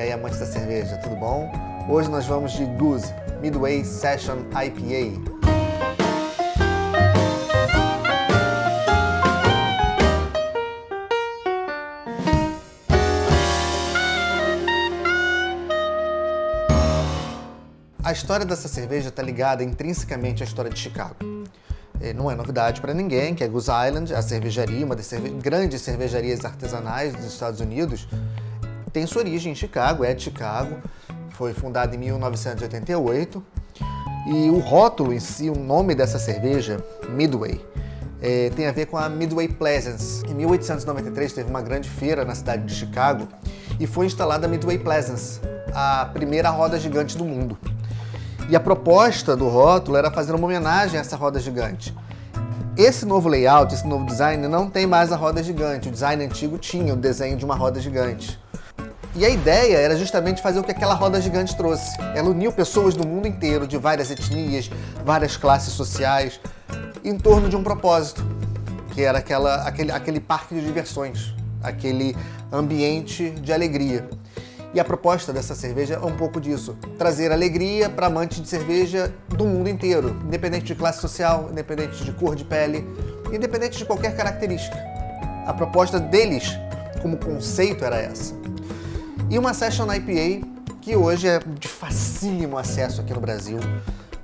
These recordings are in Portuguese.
E aí, amantes da cerveja, tudo bom? Hoje nós vamos de Goose Midway Session IPA. A história dessa cerveja está ligada intrinsecamente à história de Chicago. É, não é novidade para ninguém que a Goose Island, a cervejaria, uma das cerve grandes cervejarias artesanais dos Estados Unidos, tem sua origem em Chicago, é de Chicago, foi fundada em 1988 e o rótulo em si, o nome dessa cerveja, Midway, é, tem a ver com a Midway Pleasance. Em 1893 teve uma grande feira na cidade de Chicago e foi instalada a Midway Pleasance, a primeira roda gigante do mundo. E a proposta do rótulo era fazer uma homenagem a essa roda gigante. Esse novo layout, esse novo design, não tem mais a roda gigante. O design antigo tinha o desenho de uma roda gigante. E a ideia era justamente fazer o que aquela roda gigante trouxe. Ela uniu pessoas do mundo inteiro, de várias etnias, várias classes sociais, em torno de um propósito, que era aquela, aquele, aquele parque de diversões, aquele ambiente de alegria. E a proposta dessa cerveja é um pouco disso: trazer alegria para amantes de cerveja do mundo inteiro, independente de classe social, independente de cor de pele, independente de qualquer característica. A proposta deles, como conceito, era essa. E uma Session IPA que hoje é de facílimo acesso aqui no Brasil,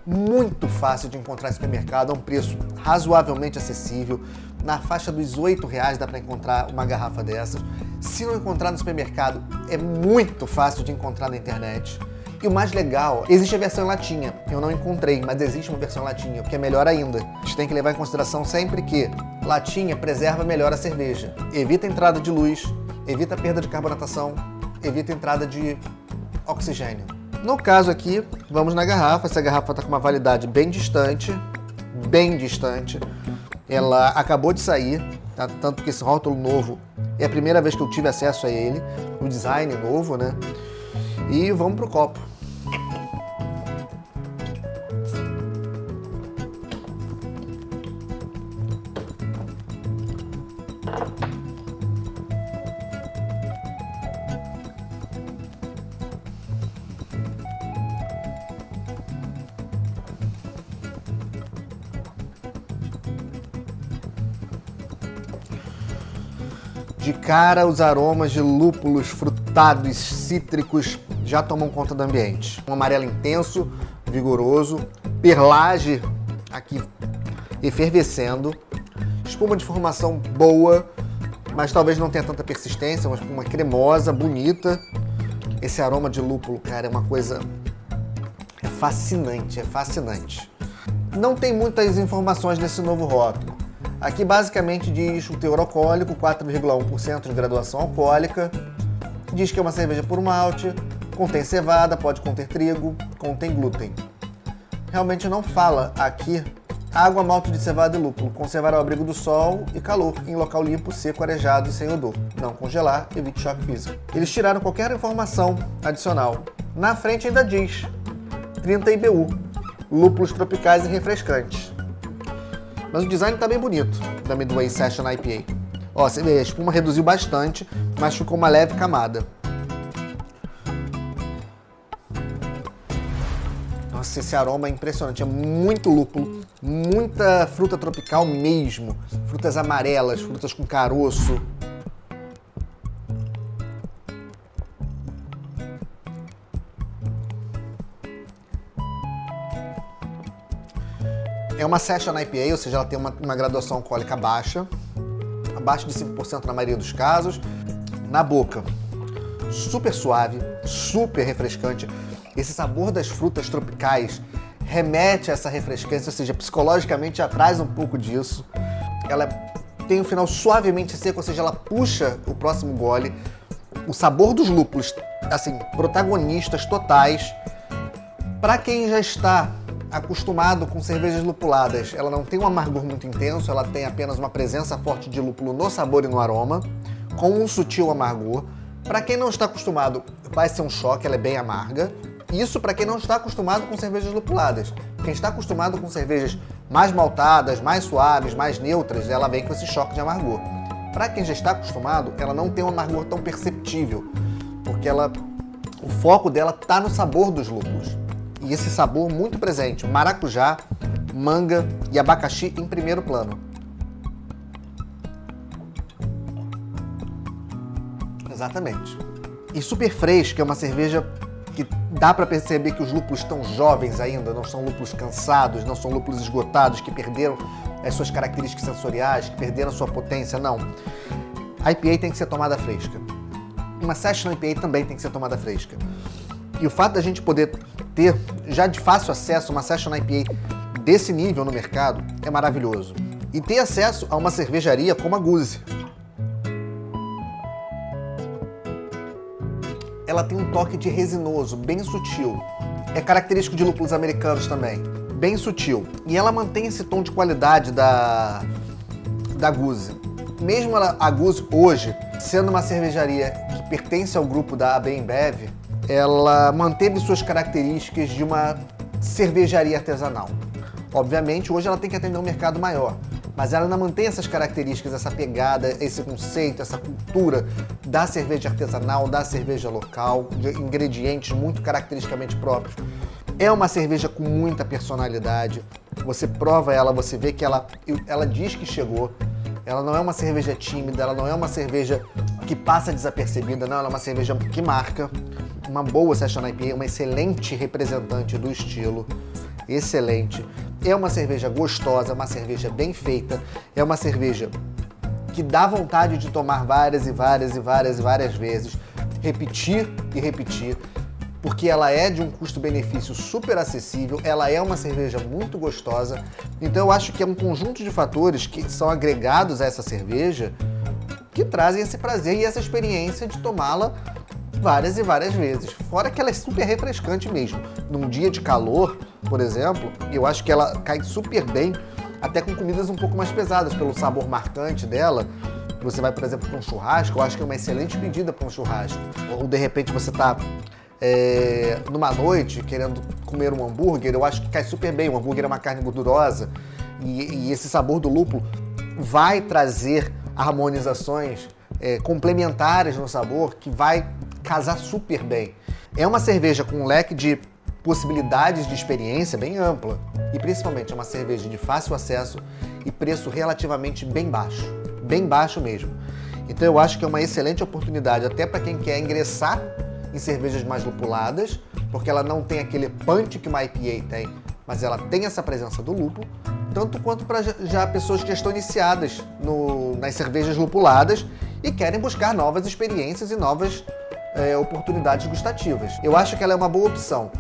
muito fácil de encontrar em supermercado, a um preço razoavelmente acessível. Na faixa dos R$ reais dá para encontrar uma garrafa dessas. Se não encontrar no supermercado, é muito fácil de encontrar na internet. E o mais legal, existe a versão latinha. Eu não encontrei, mas existe uma versão latinha, o que é melhor ainda. A gente tem que levar em consideração sempre que latinha preserva melhor a cerveja. Evita entrada de luz, evita perda de carbonatação, evita entrada de oxigênio. No caso aqui, vamos na garrafa. Essa garrafa está com uma validade bem distante, bem distante. Ela acabou de sair, tá? tanto que esse rótulo novo é a primeira vez que eu tive acesso a ele, o design novo, né? E vamos pro copo. De cara, os aromas de lúpulos frutados, cítricos já tomam conta do ambiente. Um amarelo intenso, vigoroso, perlage aqui efervescendo, espuma de formação boa, mas talvez não tenha tanta persistência, uma espuma cremosa, bonita. Esse aroma de lúpulo, cara, é uma coisa é fascinante, é fascinante. Não tem muitas informações nesse novo rótulo. Aqui basicamente diz o teor alcoólico, 4,1% de graduação alcoólica. Diz que é uma cerveja por malte, contém cevada, pode conter trigo, contém glúten. Realmente não fala aqui água, malte de cevada e lúpulo. Conservar ao abrigo do sol e calor, em local limpo, seco, arejado e sem odor. Não congelar, evite choque físico. Eles tiraram qualquer informação adicional. Na frente ainda diz 30 IBU, lúpulos tropicais e refrescantes. Mas o design tá bem bonito da Midway Session IPA. Ó, você vê, a espuma reduziu bastante, mas ficou uma leve camada. Nossa, esse aroma é impressionante, é muito lúpulo, muita fruta tropical mesmo. Frutas amarelas, frutas com caroço. É uma Session IPA, ou seja, ela tem uma, uma graduação alcoólica baixa, abaixo de 5% na maioria dos casos. Na boca, super suave, super refrescante. Esse sabor das frutas tropicais remete a essa refrescância, ou seja, psicologicamente traz um pouco disso. Ela tem um final suavemente seco, ou seja, ela puxa o próximo gole. O sabor dos lúpulos, assim, protagonistas totais. Para quem já está acostumado com cervejas lupuladas, ela não tem um amargor muito intenso, ela tem apenas uma presença forte de lúpulo no sabor e no aroma, com um sutil amargor. Para quem não está acostumado, vai ser um choque, ela é bem amarga. Isso para quem não está acostumado com cervejas lupuladas. Quem está acostumado com cervejas mais maltadas, mais suaves, mais neutras, ela vem com esse choque de amargor. Para quem já está acostumado, ela não tem um amargor tão perceptível, porque ela O foco dela tá no sabor dos lúpulos. E esse sabor muito presente, maracujá, manga e abacaxi em primeiro plano. Exatamente. E super fresca é uma cerveja que dá para perceber que os lúpulos estão jovens ainda, não são lúpulos cansados, não são lúpulos esgotados, que perderam as suas características sensoriais, que perderam a sua potência, não. A IPA tem que ser tomada fresca. Uma Session IPA também tem que ser tomada fresca. E o fato da gente poder ter já de fácil acesso uma Session IPA desse nível no mercado é maravilhoso. E ter acesso a uma cervejaria como a Guzi, ela tem um toque de resinoso, bem sutil. É característico de lúpulos americanos também, bem sutil. E ela mantém esse tom de qualidade da, da Guzi. Mesmo ela, a Guzi hoje, sendo uma cervejaria que pertence ao grupo da AB InBev, ela manteve suas características de uma cervejaria artesanal. Obviamente, hoje ela tem que atender um mercado maior, mas ela ainda mantém essas características, essa pegada, esse conceito, essa cultura da cerveja artesanal, da cerveja local, de ingredientes muito caracteristicamente próprios. É uma cerveja com muita personalidade. Você prova ela, você vê que ela, ela diz que chegou. Ela não é uma cerveja tímida, ela não é uma cerveja que passa desapercebida, não. Ela é uma cerveja que marca. Uma boa Session IPA, uma excelente representante do estilo. Excelente. É uma cerveja gostosa, uma cerveja bem feita, é uma cerveja que dá vontade de tomar várias e várias e várias e várias vezes, repetir e repetir, porque ela é de um custo-benefício super acessível, ela é uma cerveja muito gostosa. Então eu acho que é um conjunto de fatores que são agregados a essa cerveja que trazem esse prazer e essa experiência de tomá-la várias e várias vezes. Fora que ela é super refrescante mesmo. Num dia de calor, por exemplo, eu acho que ela cai super bem, até com comidas um pouco mais pesadas, pelo sabor marcante dela. Você vai, por exemplo, para um churrasco, eu acho que é uma excelente pedida para um churrasco. Ou de repente você está é, numa noite querendo comer um hambúrguer, eu acho que cai super bem. O hambúrguer é uma carne gordurosa e, e esse sabor do lúpulo vai trazer harmonizações é, complementares no sabor que vai casar super bem. É uma cerveja com um leque de possibilidades de experiência bem ampla e principalmente é uma cerveja de fácil acesso e preço relativamente bem baixo, bem baixo mesmo. Então eu acho que é uma excelente oportunidade até para quem quer ingressar em cervejas mais lupuladas, porque ela não tem aquele punch que uma IPA tem, mas ela tem essa presença do lúpulo, tanto quanto para já pessoas que estão iniciadas no, nas cervejas lupuladas e querem buscar novas experiências e novas é, oportunidades gustativas. Eu acho que ela é uma boa opção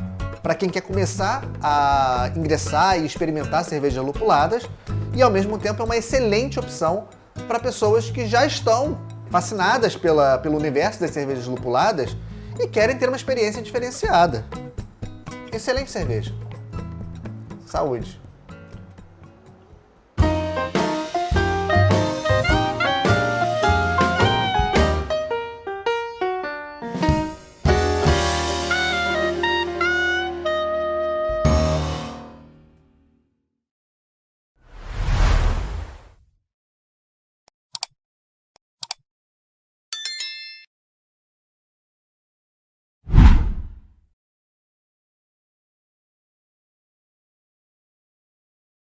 para quem quer começar a ingressar e experimentar cervejas lupuladas e ao mesmo tempo é uma excelente opção para pessoas que já estão fascinadas pela, pelo universo das cervejas lupuladas e querem ter uma experiência diferenciada. Excelente cerveja. Saúde!